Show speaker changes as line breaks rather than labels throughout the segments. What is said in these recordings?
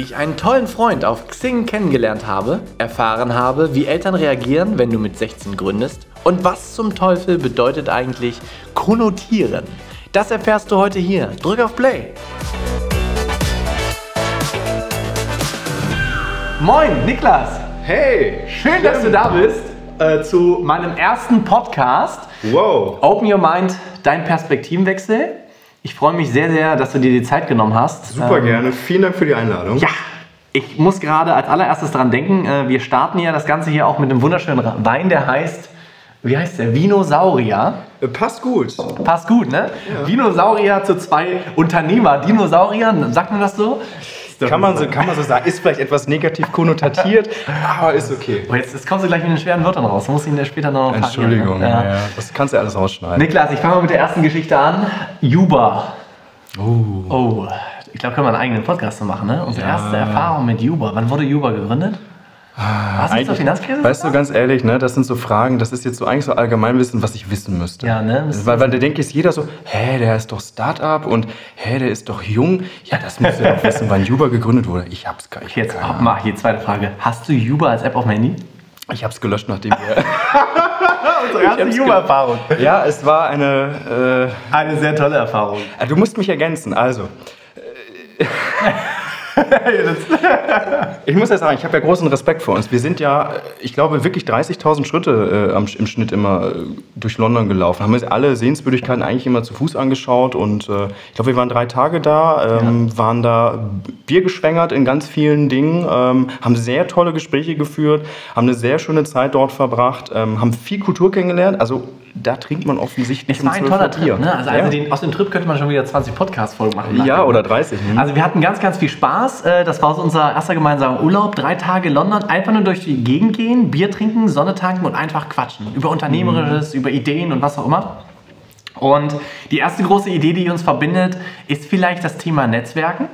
wie ich einen tollen Freund auf Xing kennengelernt habe, erfahren habe, wie Eltern reagieren, wenn du mit 16 gründest und was zum Teufel bedeutet eigentlich konnotieren. Das erfährst du heute hier. Drück auf Play. Moin, Niklas.
Hey,
Schön, dass du da bist äh, zu meinem ersten Podcast.
Wow.
Open Your Mind, dein Perspektivenwechsel. Ich freue mich sehr, sehr, dass du dir die Zeit genommen hast.
Super
Ähm,
gerne. Vielen Dank für die Einladung.
Ja, ich muss gerade als allererstes dran denken, äh, wir starten ja das Ganze hier auch mit einem wunderschönen Wein, der heißt, wie heißt der? Vinosaurier.
Äh, Passt gut.
Passt gut, ne? Vinosaurier zu zwei Unternehmer. Dinosauriern, sagt man das so?
Kann man, so, kann man so sagen. Ist vielleicht etwas negativ konnotatiert, aber ist okay.
Oh, jetzt, jetzt kommst du gleich mit den schweren Wörtern raus. Muss ich ihn später noch
Entschuldigung.
ne?
Ja. Das kannst du alles rausschneiden.
Niklas, ich fange mal mit der ersten Geschichte an. Uber.
Oh.
Oh, ich glaube, können wir einen eigenen Podcast machen, ne? Unsere
Ja.
erste Erfahrung mit Uber. Wann wurde Uber gegründet? Was ist zur Finanzkrise?
Weißt du, ganz ehrlich, ne, das sind so Fragen, das ist jetzt so eigentlich so Allgemeinwissen, was ich wissen müsste.
Ja, ne?
Weil, weil da denkt jetzt jeder so, hä, der ist doch Start-up und hä, der ist doch jung. Ja, das müsst ihr doch wissen, wann Uber gegründet wurde. Ich hab's gar nicht.
Jetzt
Ahnung.
mach hier zweite Frage. Hast du Uber als App auf dem Handy?
Ich hab's gelöscht, nachdem wir.
Unsere erste
hab's
Uber-Erfahrung.
ja, es war eine.
Eine sehr tolle Erfahrung.
Äh, du musst mich ergänzen. Also, Ich muss ja sagen, ich habe ja großen Respekt vor uns. Wir sind ja, ich glaube, wirklich 30.000 Schritte äh, im Schnitt immer äh, durch London gelaufen. Haben uns alle Sehenswürdigkeiten eigentlich immer zu Fuß angeschaut. Und äh, ich glaube, wir waren drei Tage da, ähm, waren da biergeschwängert in ganz vielen Dingen, ähm, haben sehr tolle Gespräche geführt, haben eine sehr schöne Zeit dort verbracht, ähm, haben viel Kultur kennengelernt. Also da trinkt man offensichtlich
Es war ein
12
toller. Trip, ne? Also,
ja.
also den, aus dem Trip könnte man schon wieder 20 Podcast-Folgen machen.
ja, oder 30. Ne?
Also wir hatten ganz, ganz viel Spaß. Äh, Das war so unser erster gemeinsamer Urlaub. Drei Tage London, einfach nur durch die Gegend gehen, Bier trinken, Sonne tanken und einfach quatschen. Über Unternehmerisches, über Ideen und was auch immer. Und die erste große Idee, die uns verbindet, ist vielleicht das Thema Netzwerken.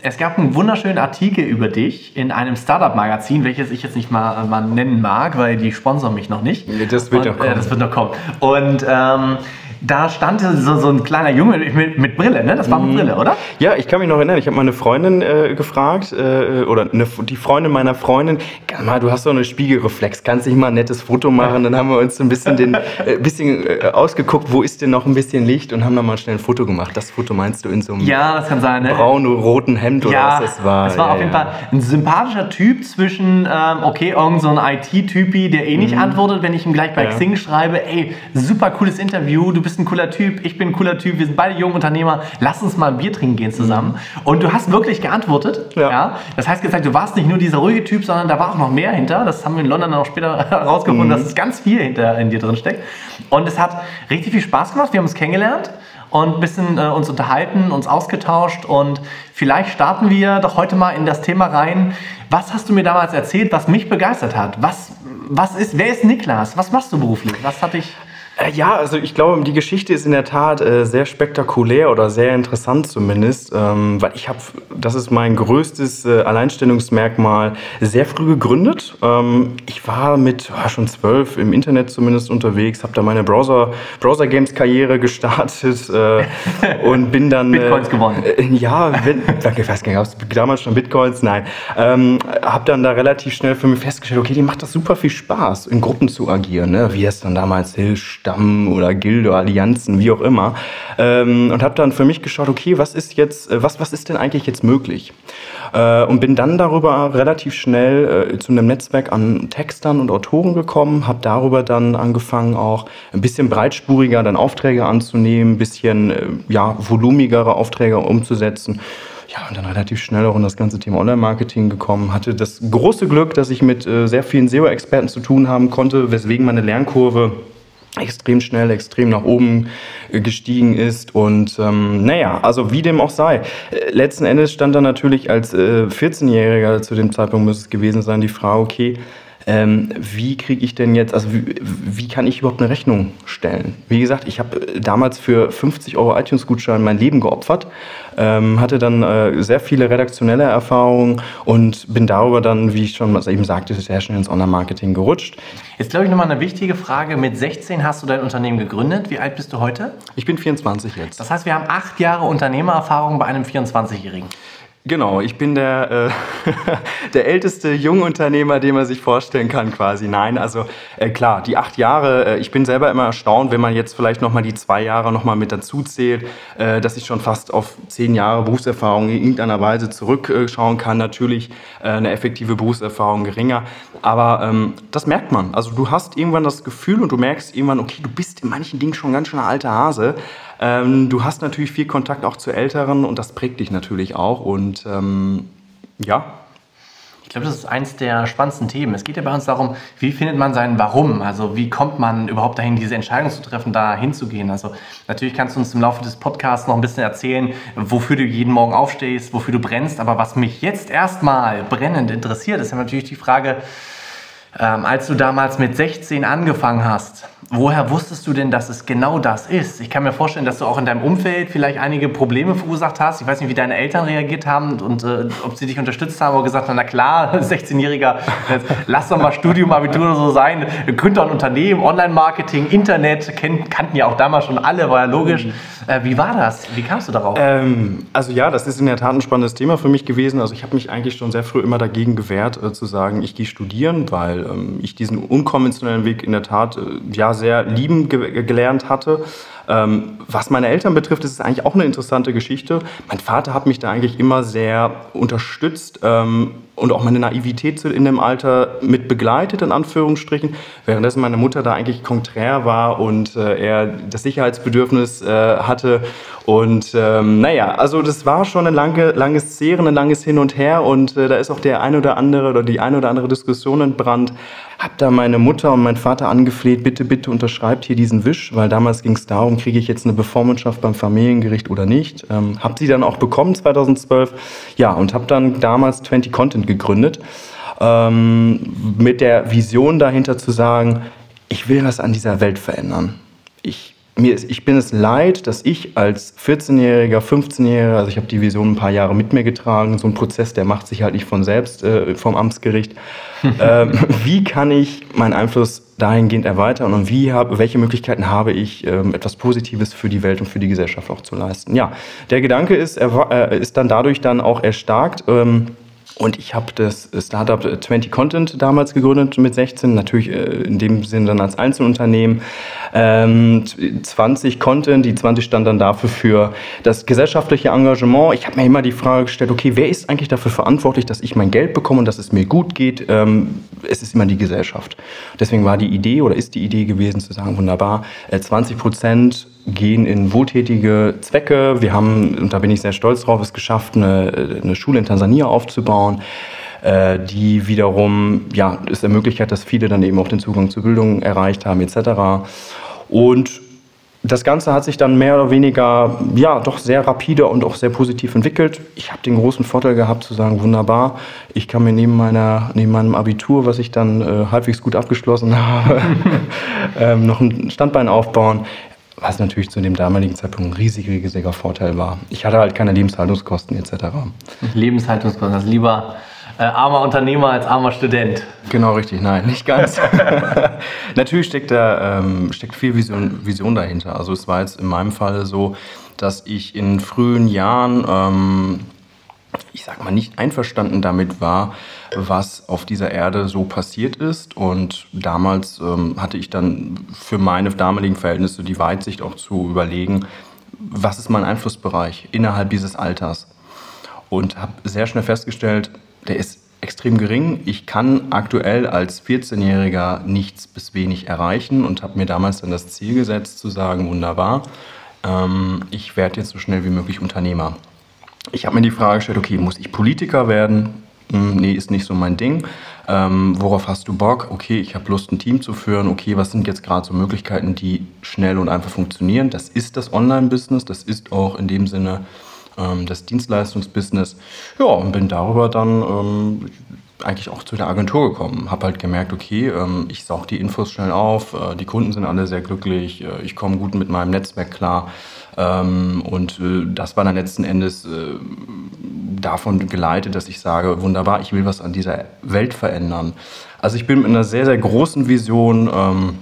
Es gab einen wunderschönen Artikel über dich in einem Startup-Magazin, welches ich jetzt nicht mal, mal nennen mag, weil die sponsern mich noch nicht.
Das wird
und,
noch kommen.
Äh, das wird noch kommen. Und ähm, da stand so, so ein kleiner Junge mit, mit Brille, ne? Das war mit Brille, oder?
Ja, ich kann mich noch erinnern, ich habe meine Freundin äh, gefragt, äh, oder eine, die Freundin meiner Freundin, "Geh mal, du hast doch eine Spiegelreflex, kannst nicht mal ein nettes Foto machen? Dann haben wir uns ein bisschen, den, äh, bisschen äh, ausgeguckt, wo ist denn noch ein bisschen Licht und haben dann mal schnell ein Foto gemacht. Das Foto meinst du in so einem
Ja, das kann sein, ne?
braun-roten Hemd oder
ja,
was das war?
Es war
ja,
auf jeden
ja.
Fall ein sympathischer Typ zwischen, ähm, okay, irgend so ein IT-Typi, der eh nicht antwortet, wenn ich ihm gleich bei
Mhm.
Xing schreibe, ey, super cooles Interview, du bist ein cooler Typ, ich bin ein cooler Typ, wir sind beide junge Unternehmer, lass uns mal ein Bier trinken gehen zusammen. Und du hast wirklich geantwortet.
Mhm. Ja.
Das heißt gesagt, du warst nicht nur dieser ruhige Typ, sondern da war auch noch mehr hinter. Das haben wir in London dann auch später herausgefunden,
Mhm.
dass es ganz viel hinter in dir drin steckt. Und es hat richtig viel Spaß gemacht, wir haben uns kennengelernt und ein bisschen äh, uns unterhalten, uns ausgetauscht und vielleicht starten wir doch heute mal in das Thema rein. Was hast du mir damals erzählt, was mich begeistert hat? Was, was ist, wer ist Niklas? Was machst du beruflich? Was hat dich...
Äh, Ja, also ich glaube, die Geschichte ist in der Tat äh, sehr spektakulär oder sehr interessant zumindest, ähm, weil ich habe, das ist mein größtes äh, Alleinstellungsmerkmal, sehr früh gegründet. Ähm, ich war mit ja, schon zwölf im Internet zumindest unterwegs, habe da meine Browser, Browser Games Karriere gestartet äh, und bin dann
Bitcoins gewonnen.
Äh, ja, wenn, danke, ich weiß gar nicht, gab es damals schon Bitcoins? Nein. Ähm, habe dann da relativ schnell für mich festgestellt, okay, die macht das super viel Spaß, in Gruppen zu agieren, ne? wie es dann damals Hill, Stamm oder Gilde, Allianzen, wie auch immer. Ähm, und habe dann für mich geschaut, okay, was ist jetzt, äh, was, was ist denn eigentlich jetzt möglich? Äh, und bin dann darüber relativ schnell äh, zu einem Netzwerk an Textern und Autoren gekommen, habe darüber dann angefangen, auch ein bisschen breitspuriger dann Aufträge anzunehmen, ein bisschen äh, ja, volumigere Aufträge umzusetzen. Ja, und dann relativ schnell auch in das ganze Thema Online-Marketing gekommen. Hatte das große Glück, dass ich mit äh, sehr vielen SEO-Experten zu tun haben konnte, weswegen meine Lernkurve extrem schnell, extrem nach oben gestiegen ist. Und ähm, naja, also wie dem auch sei. Äh, letzten Endes stand da natürlich als äh, 14-Jähriger, zu dem Zeitpunkt muss es gewesen sein, die Frage, okay, ähm, wie kriege ich denn jetzt, also wie, wie kann ich überhaupt eine Rechnung stellen? Wie gesagt, ich habe äh, damals für 50 Euro iTunes-Gutschein mein Leben geopfert, ähm, hatte dann äh, sehr viele redaktionelle Erfahrungen und bin darüber dann, wie ich schon eben sagte, sehr schnell ins Online-Marketing gerutscht.
Jetzt glaube ich nochmal eine wichtige Frage. Mit 16 hast du dein Unternehmen gegründet. Wie alt bist du heute?
Ich bin 24 jetzt.
Das heißt, wir haben acht Jahre Unternehmererfahrung bei einem 24-Jährigen.
Genau, ich bin der, äh, der älteste Jungunternehmer, den man sich vorstellen kann quasi. Nein, also äh, klar, die acht Jahre, äh, ich bin selber immer erstaunt, wenn man jetzt vielleicht nochmal die zwei Jahre nochmal mit dazu zählt, äh, dass ich schon fast auf zehn Jahre Berufserfahrung in irgendeiner Weise zurückschauen kann. Natürlich äh, eine effektive Berufserfahrung geringer, aber ähm, das merkt man. Also du hast irgendwann das Gefühl und du merkst irgendwann, okay, du bist in manchen Dingen schon ganz schön ein alter Hase. Ähm, du hast natürlich viel Kontakt auch zu Älteren und das prägt dich natürlich auch. Und ähm, ja,
ich glaube, das ist eins der spannendsten Themen. Es geht ja bei uns darum, wie findet man sein Warum? Also wie kommt man überhaupt dahin, diese Entscheidung zu treffen, da hinzugehen? Also natürlich kannst du uns im Laufe des Podcasts noch ein bisschen erzählen, wofür du jeden Morgen aufstehst, wofür du brennst. Aber was mich jetzt erstmal brennend interessiert, ist ja natürlich die Frage, ähm, als du damals mit 16 angefangen hast, woher wusstest du denn, dass es genau das ist? Ich kann mir vorstellen, dass du auch in deinem Umfeld vielleicht einige Probleme verursacht hast. Ich weiß nicht, wie deine Eltern reagiert haben und äh, ob sie dich unterstützt haben oder gesagt haben, na klar, 16-Jähriger, lass doch mal Studium, Abitur oder so sein. Könnt doch ein Unternehmen, Online-Marketing, Internet, kennt, kannten ja auch damals schon alle, war ja logisch. Äh, wie war das? Wie kamst du darauf?
Ähm, also ja, das ist in der Tat ein spannendes Thema für mich gewesen. Also ich habe mich eigentlich schon sehr früh immer dagegen gewehrt, äh, zu sagen, ich gehe studieren, weil ähm, ich diesen unkonventionellen Weg in der Tat äh, ja sehr lieben ge gelernt hatte. Ähm, was meine Eltern betrifft, ist es eigentlich auch eine interessante Geschichte. Mein Vater hat mich da eigentlich immer sehr unterstützt ähm, und auch meine Naivität in dem Alter mit begleitet, in Anführungsstrichen, währenddessen meine Mutter da eigentlich konträr war und äh, er das Sicherheitsbedürfnis äh, hatte. Und ähm, naja, also das war schon ein lange, langes Zehren, ein langes Hin und Her und äh, da ist auch der ein oder andere oder die ein oder andere Diskussion entbrannt. Hab da meine Mutter und mein Vater angefleht, bitte, bitte unterschreibt hier diesen Wisch, weil damals ging es darum, kriege ich jetzt eine Bevormundschaft beim Familiengericht oder nicht. Ähm, hab sie dann auch bekommen 2012. Ja, und habe dann damals 20 Content gegründet, ähm, mit der Vision dahinter zu sagen, ich will was an dieser Welt verändern. Ich, mir ist, ich bin es leid, dass ich als 14-Jähriger, 15-Jähriger, also ich habe die Vision ein paar Jahre mit mir getragen, so ein Prozess, der macht sich halt nicht von selbst äh, vom Amtsgericht. ähm, wie kann ich meinen Einfluss dahingehend erweitern und wie hab, welche Möglichkeiten habe ich, ähm, etwas Positives für die Welt und für die Gesellschaft auch zu leisten? Ja, der Gedanke ist, er, äh, ist dann dadurch dann auch erstarkt. Ähm, und ich habe das Startup 20 Content damals gegründet mit 16, natürlich äh, in dem Sinne dann als Einzelunternehmen. 20 ähm, Content, die 20 stand dann dafür für das gesellschaftliche Engagement. Ich habe mir immer die Frage gestellt, okay, wer ist eigentlich dafür verantwortlich, dass ich mein Geld bekomme und dass es mir gut geht? Ähm, es ist immer die Gesellschaft. Deswegen war die Idee oder ist die Idee gewesen zu sagen, wunderbar, 20 äh, Prozent gehen in wohltätige Zwecke. Wir haben, und da bin ich sehr stolz drauf, es geschafft, eine, eine Schule in Tansania aufzubauen, äh, die wiederum ja, es ermöglicht hat, dass viele dann eben auch den Zugang zur Bildung erreicht haben etc. Und das Ganze hat sich dann mehr oder weniger, ja, doch sehr rapide und auch sehr positiv entwickelt. Ich habe den großen Vorteil gehabt zu sagen, wunderbar, ich kann mir neben, meiner, neben meinem Abitur, was ich dann äh, halbwegs gut abgeschlossen habe, ähm, noch ein Standbein aufbauen was natürlich zu dem damaligen Zeitpunkt ein riesig, riesiger Vorteil war. Ich hatte halt keine Lebenshaltungskosten etc.
Lebenshaltungskosten, also lieber äh, armer Unternehmer als armer Student.
Genau, richtig. Nein, nicht ganz. natürlich steckt da ähm, steckt viel Vision, Vision dahinter. Also es war jetzt in meinem Fall so, dass ich in frühen Jahren ähm, ich sag mal, nicht einverstanden damit war, was auf dieser Erde so passiert ist. Und damals ähm, hatte ich dann für meine damaligen Verhältnisse die Weitsicht auch zu überlegen, was ist mein Einflussbereich innerhalb dieses Alters. Und habe sehr schnell festgestellt, der ist extrem gering. Ich kann aktuell als 14-Jähriger nichts bis wenig erreichen und habe mir damals dann das Ziel gesetzt zu sagen, wunderbar, ähm, ich werde jetzt so schnell wie möglich Unternehmer ich habe mir die Frage gestellt, okay, muss ich Politiker werden? Hm, nee, ist nicht so mein Ding. Ähm, worauf hast du Bock? Okay, ich habe Lust, ein Team zu führen. Okay, was sind jetzt gerade so Möglichkeiten, die schnell und einfach funktionieren? Das ist das Online-Business, das ist auch in dem Sinne ähm, das Dienstleistungsbusiness. Ja, und bin darüber dann ähm, eigentlich auch zu der Agentur gekommen. Habe halt gemerkt, okay, ähm, ich saug die Infos schnell auf, äh, die Kunden sind alle sehr glücklich, äh, ich komme gut mit meinem Netzwerk klar. Ähm, und äh, das war dann letzten Endes äh, davon geleitet, dass ich sage, wunderbar, ich will was an dieser Welt verändern. Also ich bin mit einer sehr, sehr großen Vision ähm,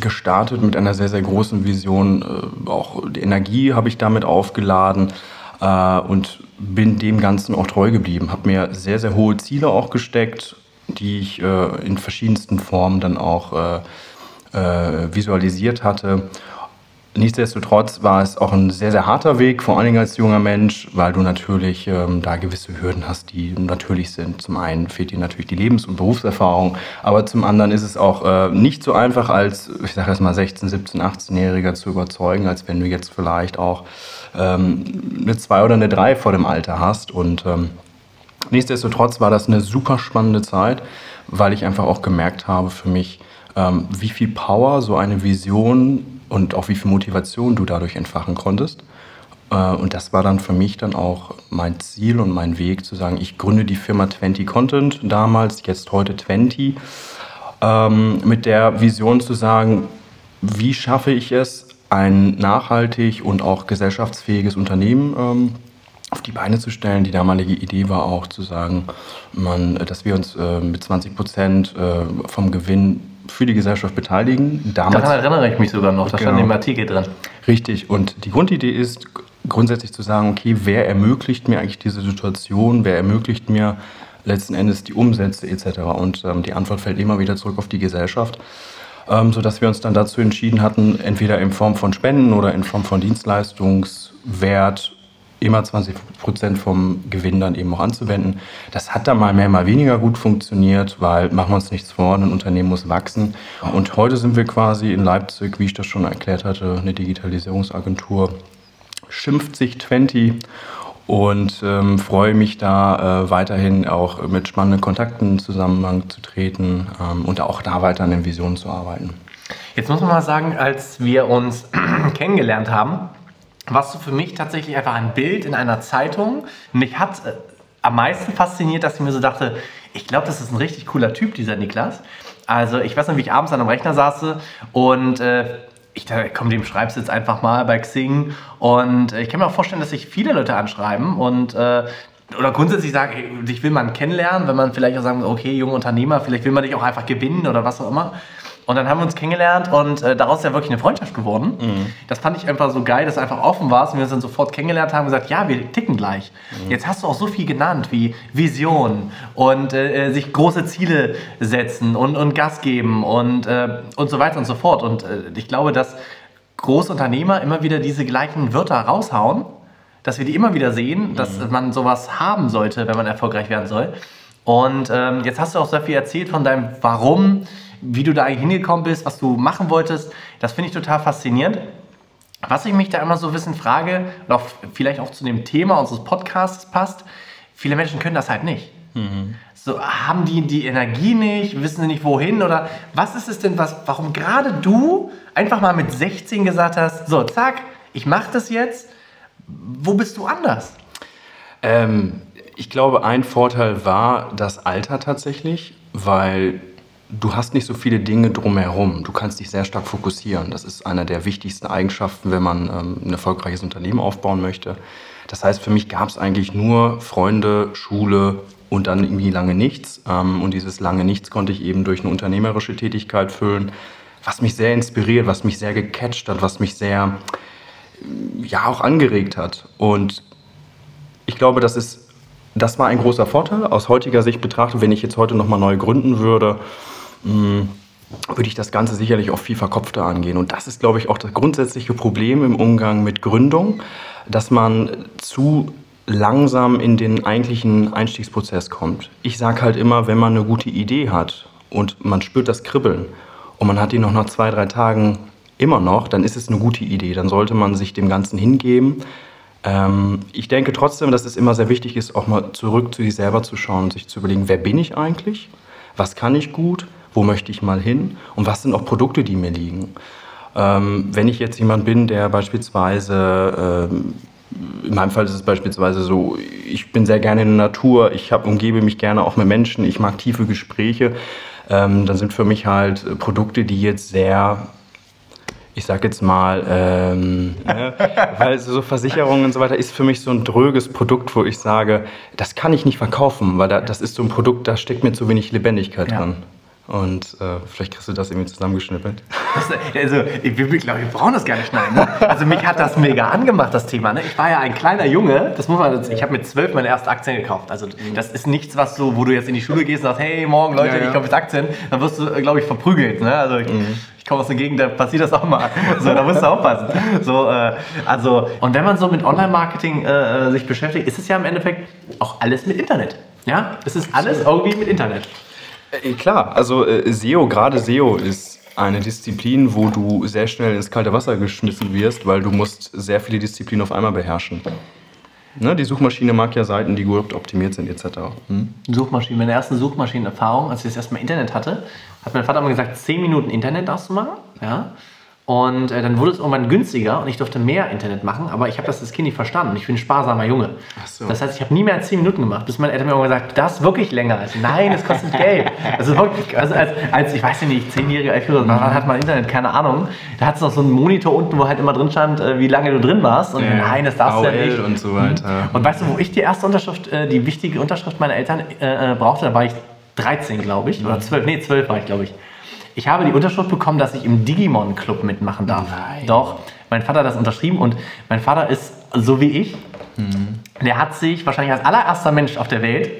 gestartet, mit einer sehr, sehr großen Vision. Äh, auch die Energie habe ich damit aufgeladen. äh, und bin dem Ganzen auch treu geblieben. Habe mir sehr, sehr hohe Ziele auch gesteckt, die ich äh, in verschiedensten Formen dann auch äh, äh, visualisiert hatte. Nichtsdestotrotz war es auch ein sehr, sehr harter Weg, vor allen Dingen als junger Mensch, weil du natürlich ähm, da gewisse Hürden hast, die natürlich sind. Zum einen fehlt dir natürlich die Lebens- und Berufserfahrung, aber zum anderen ist es auch äh, nicht so einfach als, ich sage jetzt mal 16, 17, 18-Jähriger zu überzeugen, als wenn du jetzt vielleicht auch ähm, eine 2 oder eine 3 vor dem Alter hast. Und ähm, nichtsdestotrotz war das eine super spannende Zeit, weil ich einfach auch gemerkt habe für mich, ähm, wie viel Power so eine Vision und auch wie viel Motivation du dadurch entfachen konntest. Äh, und das war dann für mich dann auch mein Ziel und mein Weg zu sagen, ich gründe die Firma 20 Content, damals, jetzt heute 20, ähm, mit der Vision zu sagen, wie schaffe ich es, ein nachhaltig und auch gesellschaftsfähiges Unternehmen ähm, auf die Beine zu stellen. Die damalige Idee war auch zu sagen, man, dass wir uns äh, mit 20 Prozent äh, vom Gewinn für die Gesellschaft beteiligen.
Damals, Daran erinnere ich mich sogar noch, da genau. stand im Artikel drin.
Richtig, und die Grundidee ist grundsätzlich zu sagen, okay, wer ermöglicht mir eigentlich diese Situation, wer ermöglicht mir letzten Endes die Umsätze etc. Und ähm, die Antwort fällt immer wieder zurück auf die Gesellschaft, ähm, sodass wir uns dann dazu entschieden hatten, entweder in Form von Spenden oder in Form von Dienstleistungswert immer 20 Prozent vom Gewinn dann eben auch anzuwenden. Das hat dann mal mehr, mal weniger gut funktioniert, weil machen wir uns nichts vor, ein Unternehmen muss wachsen. Und heute sind wir quasi in Leipzig, wie ich das schon erklärt hatte, eine Digitalisierungsagentur, schimpft sich 20 und ähm, freue mich da äh, weiterhin auch mit spannenden Kontakten zusammen zu treten ähm, und auch da weiter an den Visionen zu arbeiten.
Jetzt muss man mal sagen, als wir uns kennengelernt haben, warst du für mich tatsächlich einfach ein Bild in einer Zeitung. Mich hat äh, am meisten fasziniert, dass ich mir so dachte, ich glaube, das ist ein richtig cooler Typ, dieser Niklas. Also ich weiß noch, wie ich abends an einem Rechner saß und äh, ich dachte, komm, dem schreibst jetzt einfach mal bei Xing. Und äh, ich kann mir auch vorstellen, dass sich viele Leute anschreiben und äh, oder grundsätzlich sagen, dich will man kennenlernen, wenn man vielleicht auch sagen, okay, junger Unternehmer, vielleicht will man dich auch einfach gewinnen oder was auch immer. Und dann haben wir uns kennengelernt und äh, daraus ist ja wirklich eine Freundschaft geworden. Mhm. Das fand ich einfach so geil, dass du einfach offen warst und wir uns dann sofort kennengelernt haben und gesagt, ja, wir ticken gleich. Mhm. Jetzt hast du auch so viel genannt wie Vision und äh, äh, sich große Ziele setzen und, und Gas geben und, äh, und so weiter und so fort. Und äh, ich glaube, dass große Unternehmer immer wieder diese gleichen Wörter raushauen, dass wir die immer wieder sehen, dass mhm. man sowas haben sollte, wenn man erfolgreich werden soll. Und ähm, jetzt hast du auch sehr viel erzählt von deinem Warum, wie du da eigentlich hingekommen bist, was du machen wolltest. Das finde ich total faszinierend. Was ich mich da immer so ein bisschen frage, oder auch vielleicht auch zu dem Thema unseres Podcasts passt, viele Menschen können das halt nicht. Mhm. So, haben die die Energie nicht, wissen sie nicht wohin oder was ist es denn, was, warum gerade du einfach mal mit 16 gesagt hast, so, zack, ich mache das jetzt, wo bist du anders?
Ähm, ich glaube, ein Vorteil war das Alter tatsächlich, weil du hast nicht so viele Dinge drumherum. Du kannst dich sehr stark fokussieren. Das ist eine der wichtigsten Eigenschaften, wenn man ähm, ein erfolgreiches Unternehmen aufbauen möchte. Das heißt, für mich gab es eigentlich nur Freunde, Schule und dann irgendwie lange nichts. Ähm, und dieses lange nichts konnte ich eben durch eine unternehmerische Tätigkeit füllen, was mich sehr inspiriert, was mich sehr gecatcht hat, was mich sehr, ja, auch angeregt hat. Und ich glaube, das ist, das war ein großer Vorteil. Aus heutiger Sicht betrachtet, wenn ich jetzt heute nochmal neu gründen würde, hm, würde ich das Ganze sicherlich auch viel verkopfter angehen. Und das ist, glaube ich, auch das grundsätzliche Problem im Umgang mit Gründung, dass man zu langsam in den eigentlichen Einstiegsprozess kommt. Ich sage halt immer, wenn man eine gute Idee hat und man spürt das Kribbeln und man hat die noch nach zwei, drei Tagen immer noch, dann ist es eine gute Idee. Dann sollte man sich dem Ganzen hingeben. Ähm, ich denke trotzdem, dass es immer sehr wichtig ist, auch mal zurück zu sich selber zu schauen und sich zu überlegen, wer bin ich eigentlich? Was kann ich gut? Wo möchte ich mal hin und was sind auch Produkte, die mir liegen. Ähm, wenn ich jetzt jemand bin, der beispielsweise, ähm, in meinem Fall ist es beispielsweise so, ich bin sehr gerne in der Natur, ich hab, umgebe mich gerne auch mit Menschen, ich mag tiefe Gespräche, ähm, dann sind für mich halt Produkte, die jetzt sehr ich sag jetzt mal, ähm, ne, weil so Versicherungen und so weiter ist für mich so ein dröges Produkt, wo ich sage, das kann ich nicht verkaufen, weil da, das ist so ein Produkt, da steckt mir zu wenig Lebendigkeit ja. drin. Und äh, vielleicht kriegst du das irgendwie zusammengeschnippelt.
Also, ich, wir, glaub, wir brauchen das gar nicht schneiden. Ne? Also, mich hat das mega angemacht, das Thema. Ne? Ich war ja ein kleiner Junge, das muss man, ich habe mit zwölf meine erste Aktien gekauft. Also, das ist nichts, was so, wo du jetzt in die Schule gehst und sagst, hey, morgen, Leute, ja, ja. ich kaufe jetzt Aktien. Dann wirst du, glaube ich, verprügelt. Ne? Also, ich, mhm. ich komme aus der Gegend, da passiert das auch mal. So, da musst du aufpassen. So, äh, also, und wenn man so mit Online-Marketing äh, sich beschäftigt, ist es ja im Endeffekt auch alles mit Internet. Ja, es ist alles irgendwie mit Internet.
Klar, also äh, SEO, gerade SEO ist eine Disziplin, wo du sehr schnell ins kalte Wasser geschmissen wirst, weil du musst sehr viele Disziplinen auf einmal beherrschen. Ne, die Suchmaschine mag ja Seiten, die gut optimiert sind, etc.
Hm? Suchmaschine. Meine erste Suchmaschinenerfahrung, als ich das erstmal Internet hatte, hat mein Vater immer gesagt, 10 Minuten Internet auszumachen. Ja? Und äh, dann wurde es irgendwann günstiger und ich durfte mehr Internet machen, aber ich habe das als Kind nicht verstanden. Ich bin ein sparsamer Junge. So. Das heißt, ich habe nie mehr als 10 Minuten gemacht, bis meine Eltern mir irgendwann gesagt das ist wirklich länger. Also, nein, es kostet Geld. Also, wirklich, also als, als, ich weiß ja nicht, 10-jährige, 11-jährige, dann hat man Internet, keine Ahnung. Da hat es noch so einen Monitor unten, wo halt immer drin stand, äh, wie lange du drin warst. Und ja, nein, das darfst du ja nicht.
und so weiter.
Und weißt du, wo ich die erste Unterschrift, äh, die wichtige Unterschrift meiner Eltern äh, äh brauchte, da war ich 13, glaube ich, oder 12, nee, 12 war ich, glaube ich. Ich habe die Unterschrift bekommen, dass ich im Digimon Club mitmachen darf. Nein. Doch, mein Vater hat das unterschrieben und mein Vater ist so wie ich. Mhm. Der hat sich wahrscheinlich als allererster Mensch auf der Welt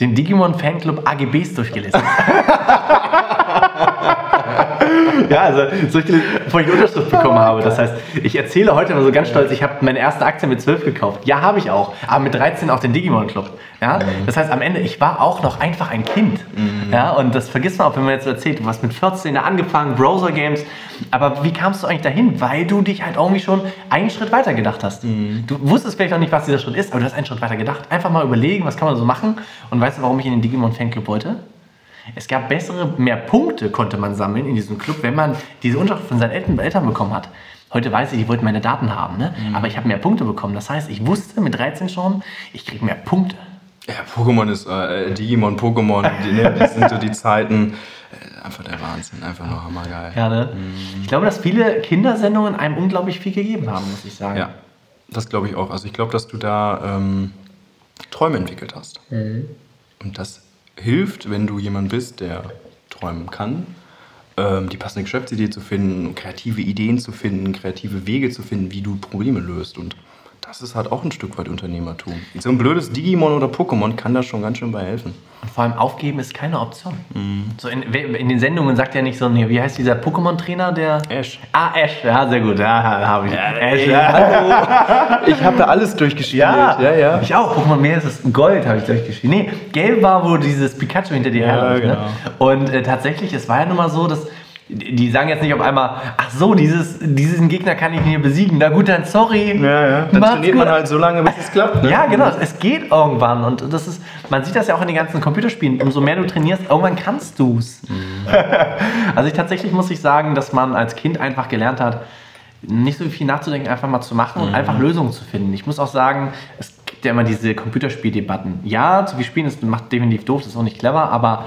den Digimon Fanclub AGBs durchgelesen. ja, also solche, bevor ich die Unterschrift bekommen habe. Das heißt, ich erzähle heute immer so ganz stolz, ich habe meine erste Aktie mit 12 gekauft. Ja, habe ich auch. Aber mit 13 auch den Digimon Club. Ja? Mhm. Das heißt, am Ende, ich war auch noch einfach ein Kind. Mhm. Ja? Und das vergisst man auch, wenn man jetzt erzählt, du hast mit 14 angefangen, Browser-Games. Aber wie kamst du eigentlich dahin? Weil du dich halt irgendwie schon einen Schritt weiter gedacht hast. Mhm. Du wusstest vielleicht noch nicht, was dieser Schritt ist, aber du hast einen Schritt weiter gedacht. Einfach mal überlegen, was kann man so machen. Und weißt du, warum ich in den Digimon Fanclub wollte? Es gab bessere, mehr Punkte konnte man sammeln in diesem Club, wenn man diese Unterschrift von seinen Eltern, Eltern bekommen hat. Heute weiß ich, die wollten meine Daten haben, ne? Mhm. aber ich habe mehr Punkte bekommen. Das heißt, ich wusste mit 13 schon, ich kriege mehr Punkte.
Ja, Pokémon ist, äh, Digimon, Pokémon, die, ne, das sind so die Zeiten. Äh, einfach der Wahnsinn, einfach nur hammergeil.
Ja, ne? Mhm. Ich glaube, dass viele Kindersendungen einem unglaublich viel gegeben haben, muss ich sagen.
Ja, das glaube ich auch. Also ich glaube, dass du da ähm, Träume entwickelt hast. Mhm. Und das hilft, wenn du jemand bist, der träumen kann, ähm, die passende Geschäftsidee zu finden, kreative Ideen zu finden, kreative Wege zu finden, wie du Probleme löst. Und das ist halt auch ein Stück weit Unternehmertum. So ein blödes Digimon oder Pokémon kann da schon ganz schön bei helfen.
Und vor allem aufgeben ist keine Option. Mhm. So in, in, den Sendungen sagt er nicht so, nee, wie heißt dieser Pokémon-Trainer, der...
Ash.
Ah, Ash, ja, sehr gut, ja, habe ich. Ja, Ash,
ja. ich habe da alles durchgespielt.
Ja, ja, ja. Ich auch, Pokémon mehr ist es Gold, habe ich durchgespielt. Nee, Gelb war, wo dieses Pikachu hinter dir ja, herläuft. Ne? Genau. Ne? Und äh, tatsächlich, es war ja nun mal so, dass die sagen jetzt nicht auf einmal, ach so, dieses, diesen Gegner kann ich nicht besiegen. Na gut, dann sorry.
Ja, ja. Dann trainiert gut. man halt so lange, bis es klappt.
Ne? Ja, genau. Es geht irgendwann. Und das ist, man sieht das ja auch in den ganzen Computerspielen. Umso mehr du trainierst, irgendwann kannst du es. Mhm. also ich tatsächlich muss ich sagen, dass man als Kind einfach gelernt hat, nicht so viel nachzudenken, einfach mal zu machen und mhm. einfach Lösungen zu finden. Ich muss auch sagen, es gibt ja immer diese Computerspieldebatten. Ja, zu viel spielen ist, macht definitiv doof, das ist auch nicht clever, aber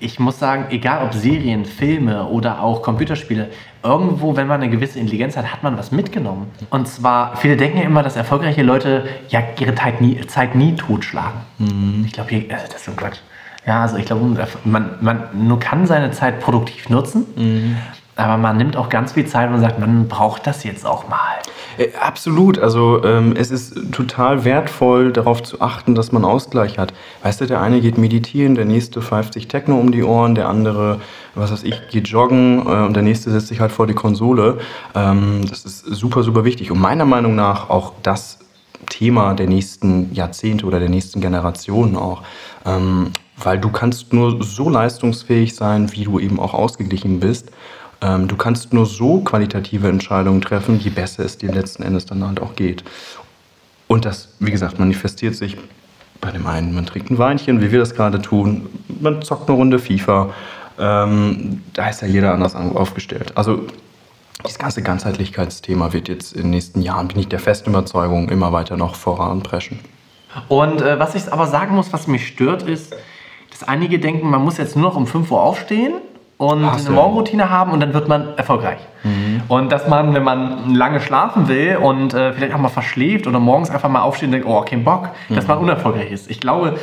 ich muss sagen, egal ob Serien, Filme oder auch Computerspiele, irgendwo, wenn man eine gewisse Intelligenz hat, hat man was mitgenommen. Und zwar, viele denken ja immer, dass erfolgreiche Leute ja ihre Zeit nie, Zeit nie totschlagen. Mhm. Ich glaube, also das ist so Quatsch. Ja, also ich glaube, man, man nur kann seine Zeit produktiv nutzen, mhm. Aber man nimmt auch ganz viel Zeit und sagt, man braucht das jetzt auch mal.
Äh, absolut. Also ähm, es ist total wertvoll, darauf zu achten, dass man Ausgleich hat. Weißt du, der eine geht meditieren, der nächste pfeift sich Techno um die Ohren, der andere, was weiß ich, geht joggen äh, und der nächste setzt sich halt vor die Konsole. Ähm, das ist super, super wichtig. Und meiner Meinung nach auch das Thema der nächsten Jahrzehnte oder der nächsten Generationen auch. Ähm, weil du kannst nur so leistungsfähig sein, wie du eben auch ausgeglichen bist. Ähm, du kannst nur so qualitative Entscheidungen treffen, je besser es dir letzten Endes dann halt auch geht. Und das, wie gesagt, manifestiert sich bei dem einen, man trinkt ein Weinchen, wie wir das gerade tun, man zockt eine Runde FIFA. Ähm, da ist ja jeder anders aufgestellt. Also dieses ganze Ganzheitlichkeitsthema wird jetzt in den nächsten Jahren, bin ich der festen Überzeugung, immer weiter noch voranpreschen.
Und äh, was ich aber sagen muss, was mich stört, ist, dass einige denken, man muss jetzt nur noch um 5 Uhr aufstehen und Ach, eine Morgenroutine haben und dann wird man erfolgreich. Mhm. Und dass man, wenn man lange schlafen will und äh, vielleicht auch mal verschläft oder morgens einfach mal aufsteht und denkt, oh, kein Bock, mhm. dass man unerfolgreich ist. Ich glaube,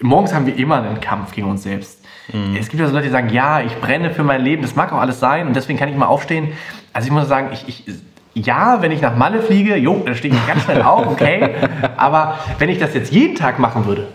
morgens haben wir immer einen Kampf gegen uns selbst. Mhm. Es gibt ja so Leute, die sagen, ja, ich brenne für mein Leben, das mag auch alles sein und deswegen kann ich mal aufstehen. Also ich muss sagen, ich, ich ja, wenn ich nach Malle fliege, jo, dann stehe ich ganz schnell auf, okay. Aber wenn ich das jetzt jeden Tag machen würde,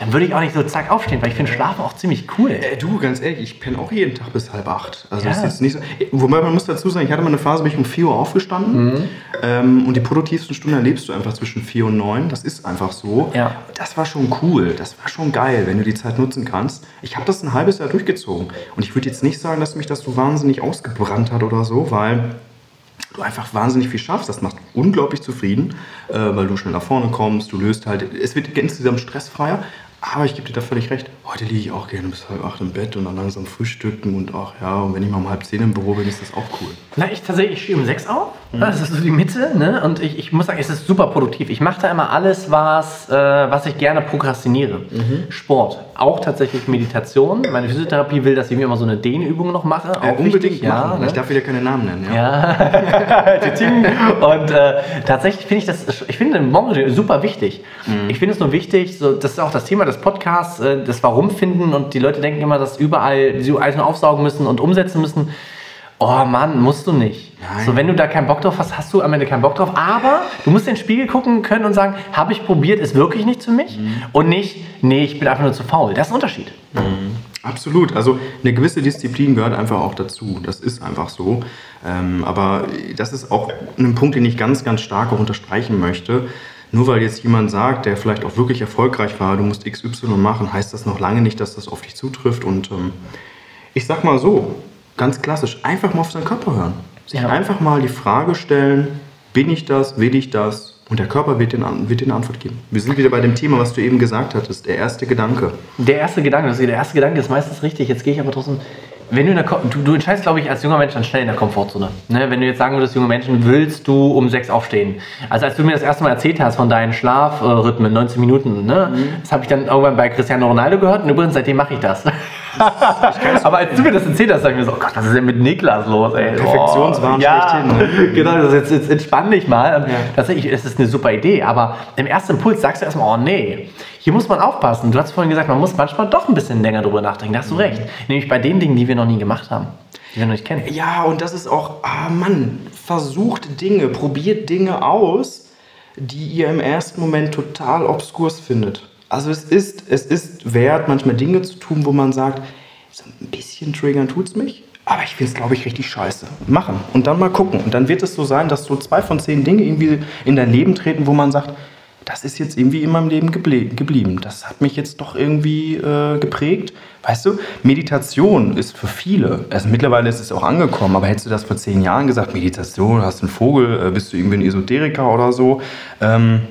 dann würde ich auch nicht so zack aufstehen, weil ich finde Schlafen auch ziemlich cool.
Äh, du, ganz ehrlich, ich penne auch jeden Tag bis halb acht. Also ja. ist jetzt nicht so. Wobei man muss dazu sagen, ich hatte mal eine Phase, bin ich um 4 Uhr aufgestanden mhm. ähm, und die produktivsten Stunden erlebst du einfach zwischen 4 und 9. Das ist einfach so. Ja. Das war schon cool, das war schon geil, wenn du die Zeit nutzen kannst. Ich habe das ein halbes Jahr durchgezogen und ich würde jetzt nicht sagen, dass mich das so wahnsinnig ausgebrannt hat oder so, weil du einfach wahnsinnig viel schaffst. Das macht unglaublich zufrieden, äh, weil du schnell nach vorne kommst. Du löst halt, es wird insgesamt stressfreier, aber ich gebe dir da völlig recht. Heute liege ich auch gerne bis halb acht im Bett und dann langsam frühstücken und ach ja, und wenn ich mal um halb zehn im Büro bin, ist das auch cool.
Na, ich tatsächlich, ich stehe um sechs auf. Mhm. Das ist so die Mitte, ne? Und ich, ich muss sagen, es ist super produktiv. Ich mache da immer alles, was, äh, was ich gerne prokrastiniere. Mhm. Sport, auch tatsächlich Meditation. Meine Physiotherapie will, dass ich mir immer so eine Dehnübung noch mache.
Auch äh, unbedingt wichtig. Ja, ne? Ich darf wieder keine Namen nennen.
Ja. ja. und äh, tatsächlich finde ich das, ich finde Morgen super wichtig. Mhm. Ich finde es nur wichtig, so, das ist auch das Thema des Podcasts, äh, das Warum finden und die Leute denken immer, dass überall sie alles nur aufsaugen müssen und umsetzen müssen. Oh Mann, musst du nicht. Nein. So, wenn du da keinen Bock drauf hast, hast du am Ende keinen Bock drauf. Aber du musst in den Spiegel gucken können und sagen, habe ich probiert, ist wirklich nichts für mich. Mhm. Und nicht, nee, ich bin einfach nur zu faul. Das ist ein Unterschied.
Mhm. Absolut. Also eine gewisse Disziplin gehört einfach auch dazu. Das ist einfach so. Ähm, aber das ist auch ein Punkt, den ich ganz, ganz stark auch unterstreichen möchte. Nur weil jetzt jemand sagt, der vielleicht auch wirklich erfolgreich war, du musst XY machen, heißt das noch lange nicht, dass das auf dich zutrifft. Und ähm, ich sag mal so, ganz klassisch, einfach mal auf seinen Körper hören. Sich ja. einfach mal die Frage stellen, bin ich das, will ich das? Und der Körper wird dir wird eine Antwort geben. Wir sind wieder bei dem Thema, was du eben gesagt hattest, der erste Gedanke.
Der erste Gedanke, also der erste Gedanke ist meistens richtig. Jetzt gehe ich aber trotzdem wenn du, du, du, entscheidest, glaube ich, als junger Mensch dann schnell in der Komfortzone. Ne? Wenn du jetzt sagen würdest, junge Menschen, willst du um sechs aufstehen? Also als du mir das erste Mal erzählt hast von deinen Schlafrhythmen, 19 Minuten, ne? Mhm. das habe ich dann irgendwann bei Cristiano Ronaldo gehört und übrigens seitdem mache ich das. Aber als du mir das erzählt hast, sag ich mir so, oh Gott, was ist denn mit Niklas los? Ey?
Perfektionswahn
oh, ja, schlechthin. Genau, das jetzt, jetzt entspann dich mal. Ja. Tatsächlich, es ist eine super Idee, aber im ersten Impuls sagst du erstmal, oh nee, hier muss man aufpassen. Du hast vorhin gesagt, man muss manchmal doch ein bisschen länger drüber nachdenken. Da hast du mhm. recht. Nämlich bei den Dingen, die wir noch nie gemacht haben, die wir noch nicht kennen.
Ja, und das ist auch, ah Mann, versucht Dinge, probiert Dinge aus, die ihr im ersten Moment total obskurs findet. Also es ist, es ist wert, manchmal Dinge zu tun, wo man sagt, so ein bisschen triggern tut es mich, aber ich finde es, glaube ich, richtig scheiße. Machen und dann mal gucken. Und dann wird es so sein, dass so zwei von zehn Dinge irgendwie in dein Leben treten, wo man sagt, das ist jetzt irgendwie in meinem Leben geblieben. Das hat mich jetzt doch irgendwie äh, geprägt. Weißt du, Meditation ist für viele, also mittlerweile ist es auch angekommen, aber hättest du das vor zehn Jahren gesagt, Meditation, hast einen Vogel, äh, bist du irgendwie ein Esoteriker oder so, ähm,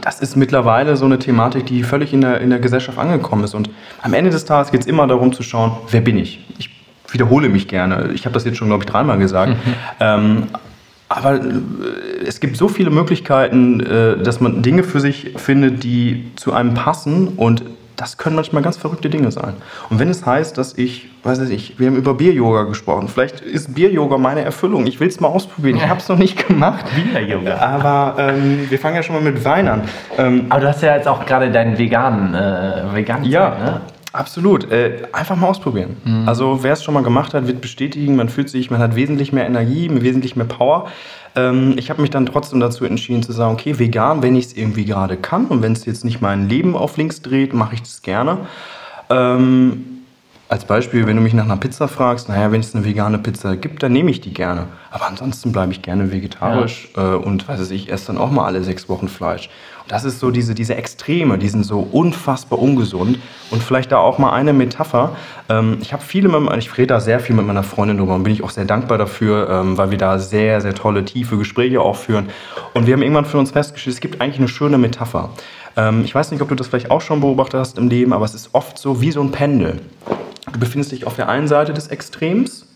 das ist mittlerweile so eine Thematik, die völlig in der, in der Gesellschaft angekommen ist. Und am Ende des Tages geht es immer darum zu schauen, wer bin ich? Ich wiederhole mich gerne. Ich habe das jetzt schon, glaube ich, dreimal gesagt. Mhm. Ähm, aber äh, es gibt so viele Möglichkeiten, äh, dass man Dinge für sich findet, die zu einem passen und das können manchmal ganz verrückte Dinge sein. Und wenn es heißt, dass ich, weiß ich, wir haben über Bier-Yoga gesprochen, vielleicht ist Bier-Yoga meine Erfüllung. Ich will es mal ausprobieren. Ich habe es noch nicht gemacht.
Bier-Yoga.
Aber ähm, wir fangen ja schon mal mit Wein an.
Ähm, aber du hast ja jetzt auch gerade deinen veganen, äh, veganen
ja. Zeit, ne? Absolut. Äh, einfach mal ausprobieren. Mhm. Also wer es schon mal gemacht hat, wird bestätigen, man fühlt sich, man hat wesentlich mehr Energie, wesentlich mehr Power. Ähm, ich habe mich dann trotzdem dazu entschieden zu sagen, okay, vegan, wenn ich es irgendwie gerade kann und wenn es jetzt nicht mein Leben auf links dreht, mache ich das gerne. Ähm, als Beispiel, wenn du mich nach einer Pizza fragst, naja, wenn es eine vegane Pizza gibt, dann nehme ich die gerne. Aber ansonsten bleibe ich gerne vegetarisch ja. äh, und weiß ich, esse dann auch mal alle sechs Wochen Fleisch. Und das ist so diese, diese Extreme, die sind so unfassbar ungesund. Und vielleicht da auch mal eine Metapher. Ähm, ich habe viele, mit, ich rede da sehr viel mit meiner Freundin drüber und bin ich auch sehr dankbar dafür, ähm, weil wir da sehr, sehr tolle, tiefe Gespräche auch führen. Und wir haben irgendwann für uns festgestellt, es gibt eigentlich eine schöne Metapher. Ähm, ich weiß nicht, ob du das vielleicht auch schon beobachtet hast im Leben, aber es ist oft so wie so ein Pendel. Du befindest dich auf der einen Seite des Extrems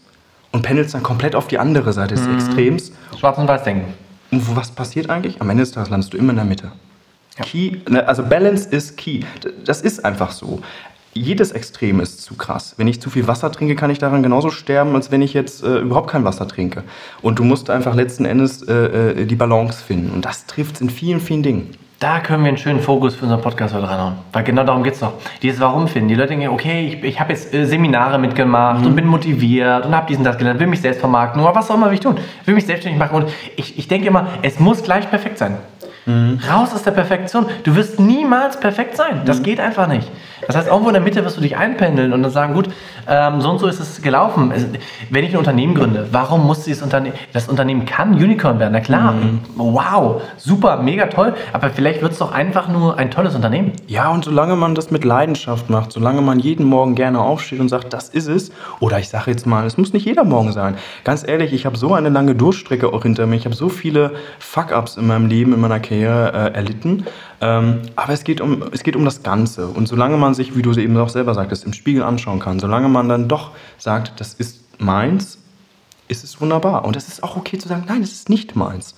und pendelst dann komplett auf die andere Seite des mhm. Extrems.
Schwarz und weiß denken.
Und was passiert eigentlich? Am Ende des Tages landest du immer in der Mitte. Ja. Key, ne, also Balance ist key. Das ist einfach so. Jedes Extrem ist zu krass. Wenn ich zu viel Wasser trinke, kann ich daran genauso sterben, als wenn ich jetzt äh, überhaupt kein Wasser trinke. Und du musst einfach letzten Endes äh, äh die Balance finden. Und das trifft es in vielen, vielen Dingen.
Da können wir einen schönen Fokus für unseren Podcast heute reinhauen. Weil genau darum geht es doch. Dieses Warum finden. Die Leute denken, okay, ich, ich habe jetzt äh, Seminare mitgemacht mhm. und bin motiviert und habe diesen das gelernt, will mich selbst vermarkten oder was auch immer will ich tun. Will mich selbstständig machen. Und ich, ich denke immer, es muss gleich perfekt sein. Mhm. Raus aus der Perfektion. Du wirst niemals perfekt sein. Das mhm. geht einfach nicht. Das heißt, irgendwo in der Mitte wirst du dich einpendeln und dann sagen, gut, ähm, so und so ist es gelaufen. Wenn ich ein Unternehmen gründe, warum muss dieses Unternehmen, das Unternehmen kann Unicorn werden, na klar, mhm. wow, super, mega toll, aber vielleicht wird es doch einfach nur ein tolles Unternehmen.
Ja, und solange man das mit Leidenschaft macht, solange man jeden Morgen gerne aufsteht und sagt, das ist es, oder ich sage jetzt mal, es muss nicht jeder Morgen sein. Ganz ehrlich, ich habe so eine lange Durchstrecke auch hinter mir, ich habe so viele Fuck-Ups in meinem Leben, in meiner Karriere, Karriere äh, erlitten. Ähm, aber es geht, um, es geht um das Ganze. Und solange man sich, wie du eben auch selber sagtest, im Spiegel anschauen kann, solange man dann doch sagt, das ist meins, ist es wunderbar. Und es ist auch okay zu sagen, nein, es ist nicht meins.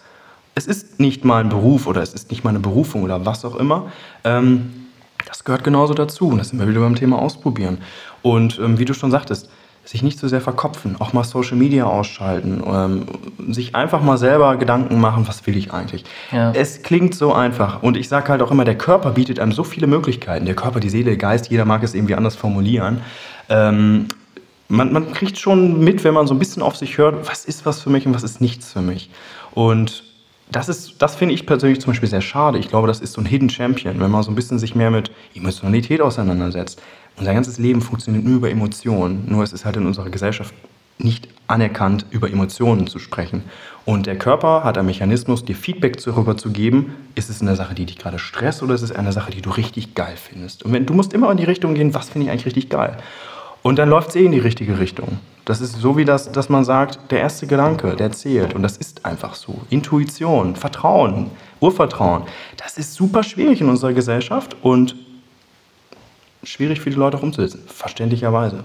Es ist nicht mein Beruf oder es ist nicht meine Berufung oder was auch immer. Ähm, das gehört genauso dazu. Und das sind wir wieder beim Thema Ausprobieren. Und ähm, wie du schon sagtest, sich nicht so sehr verkopfen, auch mal Social Media ausschalten, ähm, sich einfach mal selber Gedanken machen, was will ich eigentlich. Ja. Es klingt so einfach und ich sage halt auch immer, der Körper bietet einem so viele Möglichkeiten. Der Körper, die Seele, der Geist, jeder mag es irgendwie anders formulieren. Ähm, man, man kriegt schon mit, wenn man so ein bisschen auf sich hört, was ist was für mich und was ist nichts für mich. Und das ist, das finde ich persönlich zum Beispiel sehr schade. Ich glaube, das ist so ein Hidden Champion, wenn man so ein bisschen sich mehr mit Emotionalität auseinandersetzt. Unser ganzes Leben funktioniert nur über Emotionen. Nur es ist halt in unserer Gesellschaft nicht anerkannt, über Emotionen zu sprechen. Und der Körper hat einen Mechanismus, dir Feedback darüber zu geben, ist es eine Sache, die dich gerade stresst oder ist es eine Sache, die du richtig geil findest. Und wenn, du musst immer in die Richtung gehen, was finde ich eigentlich richtig geil. Und dann läuft es eh in die richtige Richtung. Das ist so wie das, dass man sagt, der erste Gedanke, der zählt. Und das ist einfach so. Intuition, Vertrauen, Urvertrauen. Das ist super schwierig in unserer Gesellschaft und schwierig für die Leute auch umzusetzen. Verständlicherweise.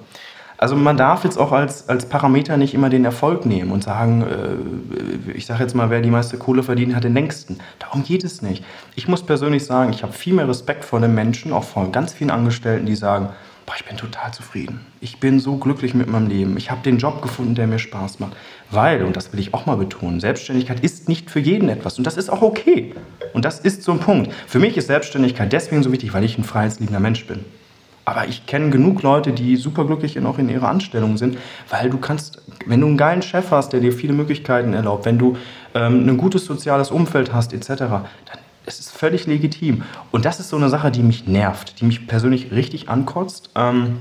Also man darf jetzt auch als, als Parameter nicht immer den Erfolg nehmen und sagen, äh, ich sage jetzt mal, wer die meiste Kohle verdient, hat den längsten. Darum geht es nicht. Ich muss persönlich sagen, ich habe viel mehr Respekt vor den Menschen, auch vor ganz vielen Angestellten, die sagen, boah, ich bin total zufrieden. Ich bin so glücklich mit meinem Leben. Ich habe den Job gefunden, der mir Spaß macht. Weil, und das will ich auch mal betonen, Selbstständigkeit ist nicht für jeden etwas. Und das ist auch okay. Und das ist so ein Punkt. Für mich ist Selbstständigkeit deswegen so wichtig, weil ich ein freiheitsliebender Mensch bin. Aber ich kenne genug Leute, die superglücklich auch in ihrer Anstellung sind, weil du kannst, wenn du einen geilen Chef hast, der dir viele Möglichkeiten erlaubt, wenn du ähm, ein gutes soziales Umfeld hast, etc., dann es ist völlig legitim. Und das ist so eine Sache, die mich nervt, die mich persönlich richtig ankotzt, ähm,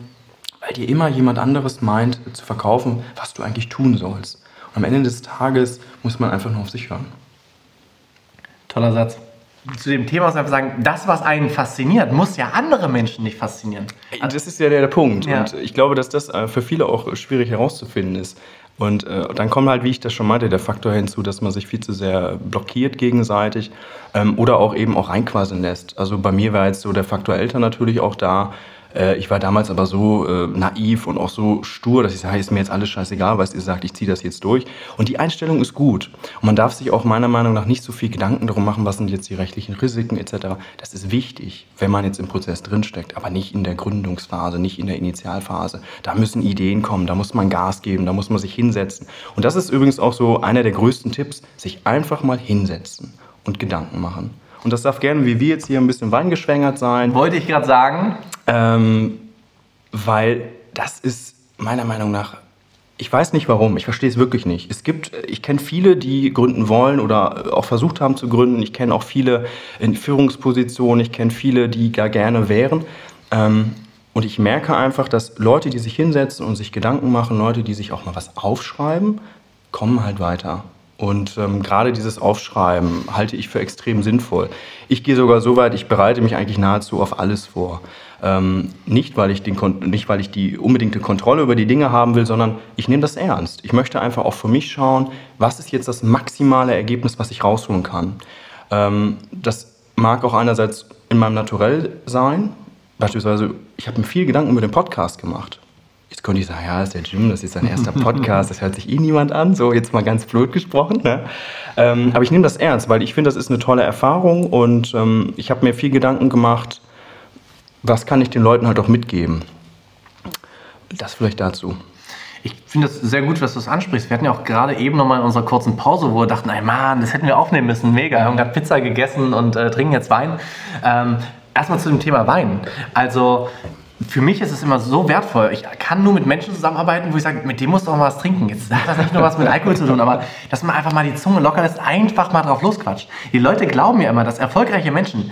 weil dir immer jemand anderes meint zu verkaufen, was du eigentlich tun sollst. Und am Ende des Tages muss man einfach nur auf sich hören.
Toller Satz. Zu dem Thema muss man einfach sagen, das, was einen fasziniert, muss ja andere Menschen nicht faszinieren.
Das ist ja der, der Punkt. Ja. Und ich glaube, dass das äh, für viele auch schwierig herauszufinden ist. Und äh, dann kommt halt, wie ich das schon meinte, der Faktor hinzu, dass man sich viel zu sehr blockiert gegenseitig ähm, oder auch eben auch reinquasseln lässt. Also bei mir war jetzt so der Faktor Eltern natürlich auch da, äh, ich war damals aber so äh, naiv und auch so stur, dass ich sage, ist mir jetzt alles scheißegal, was ihr sagt, ich ziehe das jetzt durch. Und die Einstellung ist gut. Und man darf sich auch meiner Meinung nach nicht so viel Gedanken darum machen, was sind jetzt die rechtlichen Risiken etc. Das ist wichtig, wenn man jetzt im Prozess drinsteckt, aber nicht in der Gründungsphase, nicht in der Initialphase. Da müssen Ideen kommen, da muss man Gas geben, da muss man sich hinsetzen. Und das ist übrigens auch so einer der größten Tipps, sich einfach mal hinsetzen und Gedanken machen. Und das darf gerne, wie wir jetzt hier, ein bisschen weingeschwängert sein.
Wollte ich gerade sagen.
Ähm, weil das ist meiner Meinung nach, ich weiß nicht warum, ich verstehe es wirklich nicht. Es gibt, ich kenne viele, die gründen wollen oder auch versucht haben zu gründen. Ich kenne auch viele in Führungspositionen, ich kenne viele, die da gerne wären. Ähm, und ich merke einfach, dass Leute, die sich hinsetzen und sich Gedanken machen, Leute, die sich auch mal was aufschreiben, kommen halt weiter. Und ähm, gerade dieses Aufschreiben halte ich für extrem sinnvoll. Ich gehe sogar so weit, ich bereite mich eigentlich nahezu auf alles vor. Ähm, nicht, weil ich, den, nicht, weil ich die unbedingte Kontrolle über die Dinge haben will, sondern ich nehme das ernst. Ich möchte einfach auch für mich schauen, was ist jetzt das maximale Ergebnis, was ich rausholen kann. Ähm, das mag auch einerseits in meinem Naturell sein. Beispielsweise, ich habe mir viel Gedanken über den Podcast gemacht. Jetzt könnte ich sagen, ja, das ist der Jim, das ist sein erster Podcast, das hört sich eh niemand an, so jetzt mal ganz blöd gesprochen. Ne? Ähm, aber ich nehme das ernst, weil ich finde, das ist eine tolle Erfahrung und ähm, ich habe mir viel Gedanken gemacht, was kann ich den Leuten halt auch mitgeben. Das vielleicht dazu.
ich finde es sehr gut, dass du es ansprichst. Wir hatten ja auch gerade eben nochmal in unserer kurzen Pause, wo wir dachten, ey Mann, das hätten wir aufnehmen müssen, mega. Wir haben gerade Pizza gegessen und äh, trinken jetzt Wein. Ähm, erstmal zu dem Thema Wein. Also für mich ist es immer so wertvoll. Ich kann nur mit Menschen zusammenarbeiten, wo ich sage, mit dem musst du auch mal was trinken. Jetzt hat das nicht nur was mit Alkohol zu tun, aber dass man einfach mal die Zunge locker lässt, einfach mal drauf losquatscht. Die Leute glauben ja immer, dass erfolgreiche Menschen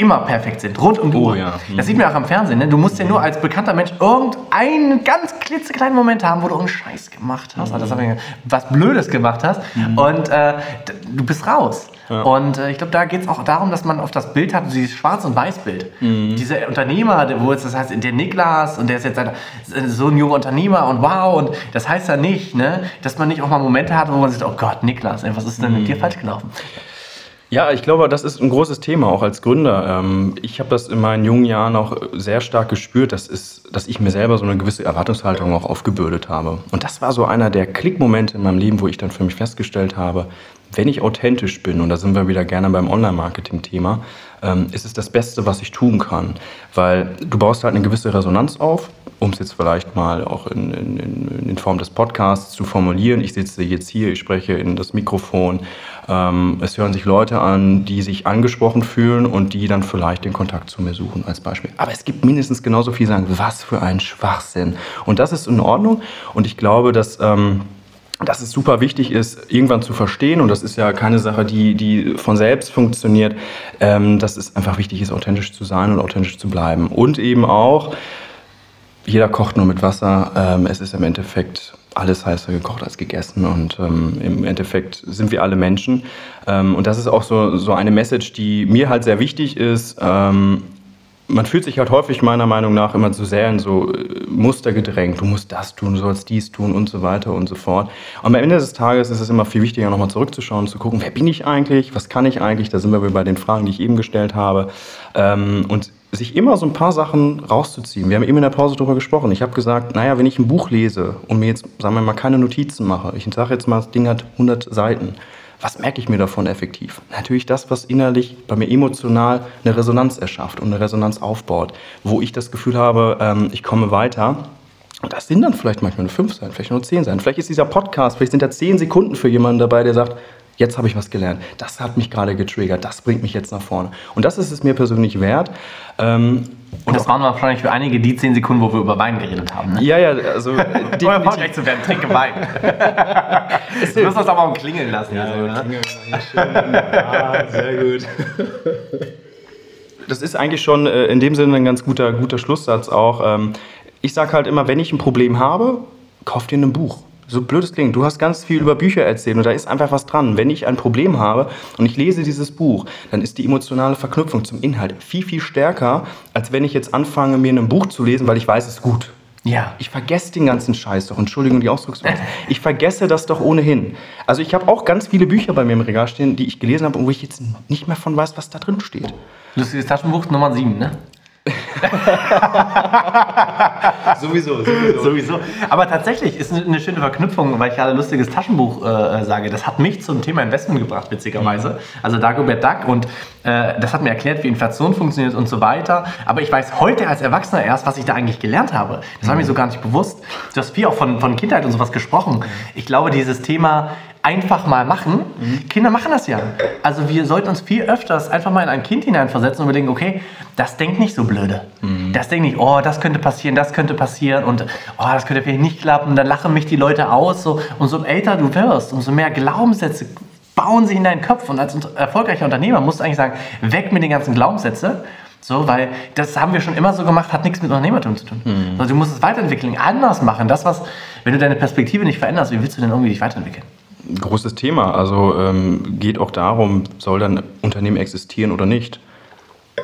immer perfekt sind, rund um die
Oh
Uhr.
ja.
Das sieht man auch am Fernsehen. Ne? Du musst ja nur als bekannter Mensch irgendeinen ganz klitzekleinen Moment haben, wo du einen Scheiß gemacht hast, also hab ich, was Blödes gemacht hast und äh, du bist raus. Und äh, ich glaube, da geht es auch darum, dass man auf das Bild hat, dieses Schwarz- und Weiß-Bild. Dieser Unternehmer, der- wo jetzt das heißt, der Niklas und der ist jetzt ein, so ein junger Unternehmer und wow, und das heißt ja nicht, ne, dass man nicht auch mal Momente hat, wo man sagt, oh Gott, Niklas, ey, was ist denn mit dir falsch gelaufen?
Ja, ich glaube, das ist ein großes Thema, auch als Gründer. Ähm, Ich habe das in meinen jungen Jahren auch sehr stark gespürt, dass, ist, dass ich mir selber so eine gewisse Erwartungshaltung auch aufgebürdet habe. Und das war so einer der Klickmomente in meinem Leben, wo ich dann für mich festgestellt habe, wenn ich authentisch bin, und da sind wir wieder gerne beim Online-Marketing-Thema, ähm, ist es das Beste, was ich tun kann. Weil du baust halt eine gewisse Resonanz auf, um es jetzt vielleicht mal auch in, in, in, Form des Podcasts zu formulieren. Ich sitze jetzt hier, ich spreche in das Mikrofon. Ähm, es hören sich Leute an, die sich angesprochen fühlen und die dann vielleicht den Kontakt zu mir suchen als Beispiel. Aber es gibt mindestens genauso viel, sagen, was für ein Schwachsinn. Und das ist in Ordnung. Und ich glaube, dass... Ähm, dass es super wichtig ist, irgendwann zu verstehen, und das ist ja keine Sache, die, die von selbst funktioniert, ähm, dass es einfach wichtig ist, authentisch zu sein und authentisch zu bleiben. Und eben auch, jeder kocht nur mit Wasser. Ähm, es ist im Endeffekt alles heißer gekocht als gegessen und ähm, im Endeffekt sind wir alle Menschen. Ähm, und das ist auch so, so eine Message, die mir halt sehr wichtig ist. Ähm, man fühlt sich halt häufig meiner Meinung nach immer zu sehr in so äh, Muster gedrängt. Du musst das tun, du sollst dies tun und so weiter und so fort. Und am Ende des Tages ist es immer viel wichtiger, nochmal zurückzuschauen, zu gucken, wer bin ich eigentlich, was kann ich eigentlich. Da sind wir bei den Fragen, die ich eben gestellt habe. Ähm, und sich immer so ein paar Sachen rauszuziehen. Wir haben eben in der Pause darüber gesprochen. Ich habe gesagt, naja, wenn ich ein Buch lese und mir jetzt, sagen wir mal, keine Notizen mache, ich sage jetzt mal, das Ding hat 100 Seiten, was merke ich mir davon effektiv? Natürlich das, was innerlich bei mir emotional eine Resonanz erschafft und eine Resonanz aufbaut, wo ich das Gefühl habe, ähm, ich komme weiter. Und das sind dann vielleicht manchmal nur fünf sein, vielleicht nur zehn sein. Vielleicht ist dieser Podcast, vielleicht sind da zehn Sekunden für jemanden dabei, der sagt, jetzt habe ich was gelernt. Das hat mich gerade getriggert, das bringt mich jetzt nach vorne. Und das ist es mir persönlich wert. Ähm,
Und das waren wahrscheinlich für einige die 10 Sekunden, wo wir über Wein geredet haben. Ne?
ja, ja, also
Um
definitiv.
erfolgreich zu werden, trinke Wein. du musst das aber auch klingeln lassen.
Ja,
so,
ja,
ne?
klingeln schön. Ah, sehr gut. Das ist eigentlich schon äh, in dem Sinne ein ganz guter, guter Schlusssatz auch. Ähm, ich sage halt immer, wenn ich ein Problem habe, kauf dir ein Buch. So blöd es klingt, du hast ganz viel über Bücher erzählt und da ist einfach was dran. Wenn ich ein Problem habe und ich lese dieses Buch, dann ist die emotionale Verknüpfung zum Inhalt viel, viel stärker, als wenn ich jetzt anfange, mir ein Buch zu lesen, weil ich weiß, es ist gut.
Ja.
Ich vergesse den ganzen Scheiß doch. Entschuldigung die Ausdrucksweise. Ich vergesse das doch ohnehin. Also ich habe auch ganz viele Bücher bei mir im Regal stehen, die ich gelesen habe und wo ich jetzt nicht mehr von weiß, was da drin steht.
Lustiges Taschenbuch Nummer 7, ne?
Sowieso, sowieso.
Sowieso. Aber tatsächlich ist eine, schöne Verknüpfung, weil ich gerade lustiges Taschenbuch äh, sage. Das hat mich zum Thema Investment gebracht, witzigerweise. Also Dagobert Duck und äh, das hat mir erklärt, wie Inflation funktioniert und so weiter. Aber ich weiß heute als Erwachsener erst, was ich da eigentlich gelernt habe. Das war mir so gar nicht bewusst. Du hast viel auch von, von Kindheit und sowas gesprochen. Ich glaube, dieses Thema einfach mal machen. Kinder machen das ja. Also wir sollten uns viel öfters einfach mal in ein Kind hineinversetzen und überlegen, okay, das denkt nicht so blöde. Das denkt nicht, oh, das könnte passieren, das könnte passieren und oh, das könnte vielleicht nicht klappen, dann lachen mich die Leute aus. So. Umso älter du wirst, umso mehr Glaubenssätze bauen sich in deinen Kopf. Und als erfolgreicher Unternehmer musst du eigentlich sagen, weg mit den ganzen Glaubenssätzen. So, weil das haben wir schon immer so gemacht, hat nichts mit Unternehmertum zu tun. Also du musst es weiterentwickeln, anders machen. Das, was, wenn du deine Perspektive nicht veränderst, wie willst du denn irgendwie dich weiterentwickeln?
Großes Thema. Also ähm, geht auch darum, soll dann Unternehmen existieren oder nicht.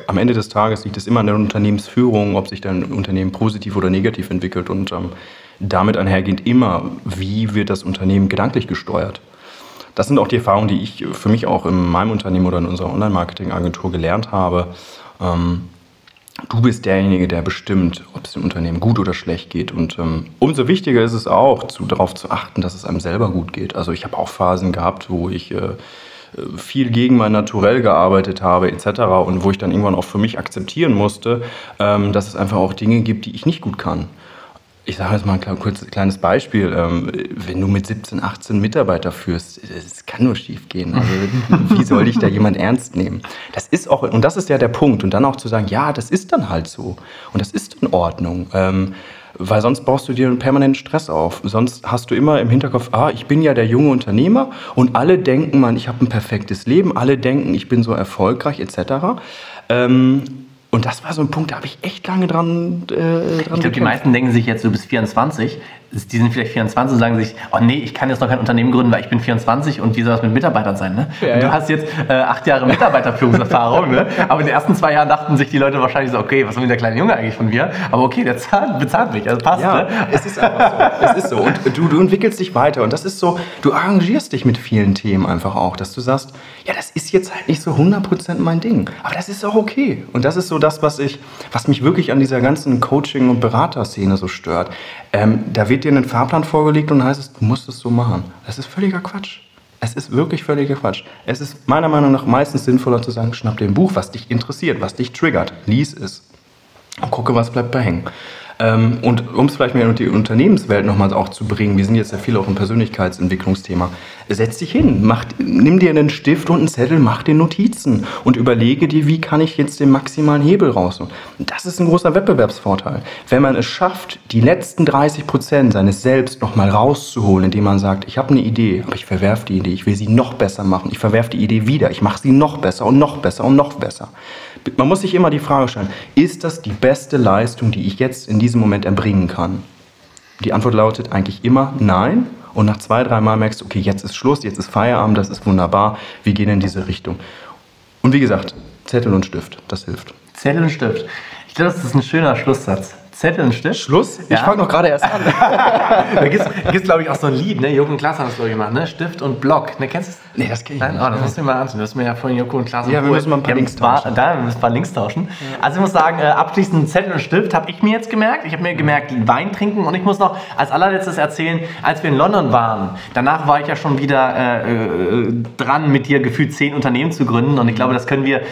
Am Ende des Tages liegt es immer an der Unternehmensführung, ob sich dein Unternehmen positiv oder negativ entwickelt. Und ähm, damit einhergehend immer, wie wird das Unternehmen gedanklich gesteuert. Das sind auch die Erfahrungen, die ich für mich auch in meinem Unternehmen oder in unserer Online-Marketing-Agentur gelernt habe. Ähm, du bist derjenige, der bestimmt, ob es dem Unternehmen gut oder schlecht geht. Und ähm, umso wichtiger ist es auch, zu, darauf zu achten, dass es einem selber gut geht. Also ich habe auch Phasen gehabt, wo ich äh, viel gegen mein Naturell gearbeitet habe etc. und wo ich dann irgendwann auch für mich akzeptieren musste, ähm, dass es einfach auch Dinge gibt, die ich nicht gut kann. Ich sage jetzt mal ein kurz, kleines Beispiel. Ähm, wenn du mit 17, 18 Mitarbeiter führst, das kann nur schief gehen. Also, wie soll dich da jemand ernst nehmen? Das ist auch, und das ist ja der Punkt. Und dann auch zu sagen, ja, das ist dann halt so. Und das ist in Ordnung. Ähm, weil sonst baust du dir einen permanenten Stress auf. Sonst hast du immer im Hinterkopf, ah, ich bin ja der junge Unternehmer und alle denken, man, ich habe ein perfektes Leben, alle denken, ich bin so erfolgreich etc. Ähm, und das war so ein Punkt, da habe ich echt lange dran. Äh, dran
ich glaube, die meisten denken sich jetzt, du bist 24, die sind vielleicht 24 und sagen sich, oh nee, ich kann jetzt noch kein Unternehmen gründen, weil ich bin 24 und wie soll das mit Mitarbeitern sein? Ne? Ja, ja. Du hast jetzt äh, acht Jahre Mitarbeiterführungserfahrung, ne? aber in den ersten zwei Jahren dachten sich die Leute wahrscheinlich so, okay, was will der kleine Junge eigentlich von mir? Aber okay, der zahlt, bezahlt mich, also passt.
Ja,
ne?
es ist einfach so. es ist so. Und du, du entwickelst dich weiter und das ist so, du arrangierst dich mit vielen Themen einfach auch, dass du sagst, ja, das ist jetzt halt nicht so 100% mein Ding, aber das ist auch okay. Und das ist so das, was ich, was mich wirklich an dieser ganzen Coaching- und Beraterszene so stört. Ähm, da wird dir ein Fahrplan vorgelegt und heißt es, du musst es so machen. Das ist völliger Quatsch. Es ist wirklich völliger Quatsch. Es ist meiner Meinung nach meistens sinnvoller zu sagen, schnapp dir ein Buch, was dich interessiert, was dich triggert, lies es und gucke, was bleibt bei hängen. Ähm, und um es vielleicht mehr in die Unternehmenswelt nochmal auch zu bringen, wir sind jetzt ja viel auch im Persönlichkeitsentwicklungsthema, setz dich hin, mach, nimm dir einen Stift und einen Zettel, mach dir Notizen und überlege dir, wie kann ich jetzt den maximalen Hebel rausholen. Das ist ein großer Wettbewerbsvorteil. Wenn man es schafft, die letzten 30 Prozent seines Selbst nochmal rauszuholen, indem man sagt, ich habe eine Idee, aber ich verwerfe die Idee, ich will sie noch besser machen, ich verwerfe die Idee wieder, ich mache sie noch besser und noch besser und noch besser. Man muss sich immer die Frage stellen, ist das die beste Leistung, die ich jetzt in diesem Moment erbringen kann? Die Antwort lautet eigentlich immer nein. Und nach zwei, drei Mal merkst du, okay, jetzt ist Schluss, jetzt ist Feierabend, das ist wunderbar, wir gehen in diese Richtung. Und wie gesagt, Zettel und Stift, das hilft.
Zettel und Stift. Ich glaube, das ist ein schöner Schlusssatz. Zettel und Stift.
Schluss? Ich fange noch gerade erst an.
da gibt es, glaube ich, auch so ein Lied, ne? Joko und Klaas haben das, glaube ich, gemacht, ne? Stift und Block. Ne, kennst du das?
Nee, das kenne ich
Nein? nicht. Oh, das musst du mir mal ansehen. Du hast mir ja vorhin Joko und Klaas
Ja, wir müssen mal ein paar Links tauschen.
Da, wir müssen ein paar Links tauschen. Ja. Also ich muss sagen, äh, abschließend Zettel und Stift habe ich mir jetzt gemerkt. Ich habe mir gemerkt, Wein trinken und ich muss noch als allerletztes erzählen, als wir in London waren, danach war ich ja schon wieder äh, äh, dran, mit dir gefühlt zehn Unternehmen zu gründen und ich glaube, das können wir, äh,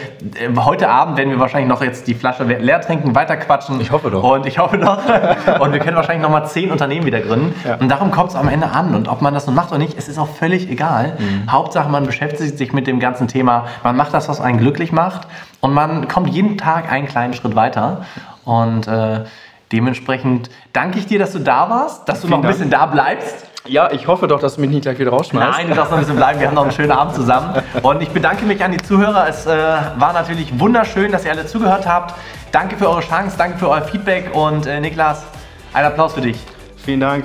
heute Abend werden wir wahrscheinlich noch jetzt die Flasche leer trinken, weiter quatschen.
Ich hoffe doch.
Und ich hoffe doch. und wir können wahrscheinlich nochmal zehn Unternehmen wieder gründen. Ja. Und darum kommt es am Ende an. Und ob man das nun macht oder nicht, es ist auch völlig egal. Mhm. Hauptsache, man beschäftigt sich mit dem ganzen Thema. Man macht das, was einen glücklich macht. Und man kommt jeden Tag einen kleinen Schritt weiter. Und äh, dementsprechend danke ich dir, dass du da warst, dass du noch ein bisschen da bleibst.
Ja, ich hoffe doch, dass du mich nicht gleich wieder rausschmeißt.
Nein, du darfst noch ein bisschen bleiben. Wir haben noch einen schönen Abend zusammen. Und ich bedanke mich an die Zuhörer. Es äh, war natürlich wunderschön, dass ihr alle zugehört habt. Danke für eure Chance, danke für euer Feedback und äh, Niklas, ein Applaus für dich.
Vielen Dank.